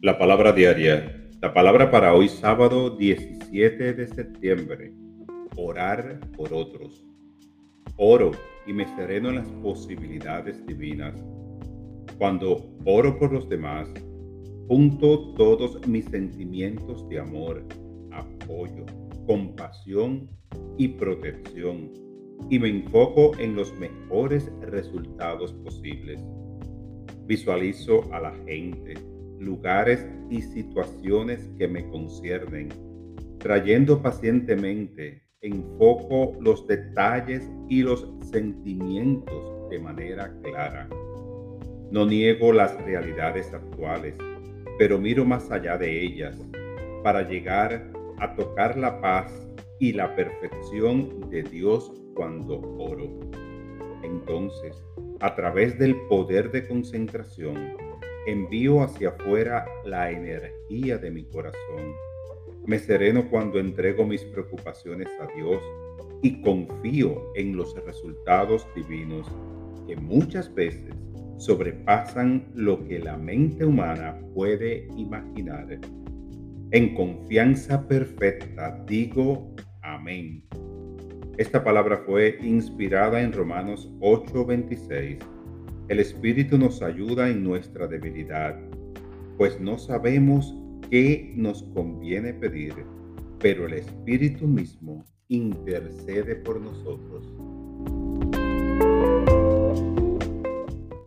La palabra diaria. La palabra para hoy sábado 17 de septiembre. Orar por otros. Oro y me sereno en las posibilidades divinas. Cuando oro por los demás, junto todos mis sentimientos de amor, apoyo, compasión y protección y me enfoco en los mejores resultados posibles. Visualizo a la gente lugares y situaciones que me conciernen, trayendo pacientemente en foco los detalles y los sentimientos de manera clara. No niego las realidades actuales, pero miro más allá de ellas para llegar a tocar la paz y la perfección de Dios cuando oro. Entonces, a través del poder de concentración, envío hacia afuera la energía de mi corazón. Me sereno cuando entrego mis preocupaciones a Dios y confío en los resultados divinos que muchas veces sobrepasan lo que la mente humana puede imaginar. En confianza perfecta digo amén. Esta palabra fue inspirada en Romanos 8:26 el Espíritu nos ayuda en nuestra debilidad, pues no sabemos qué nos conviene pedir, pero el Espíritu mismo intercede por nosotros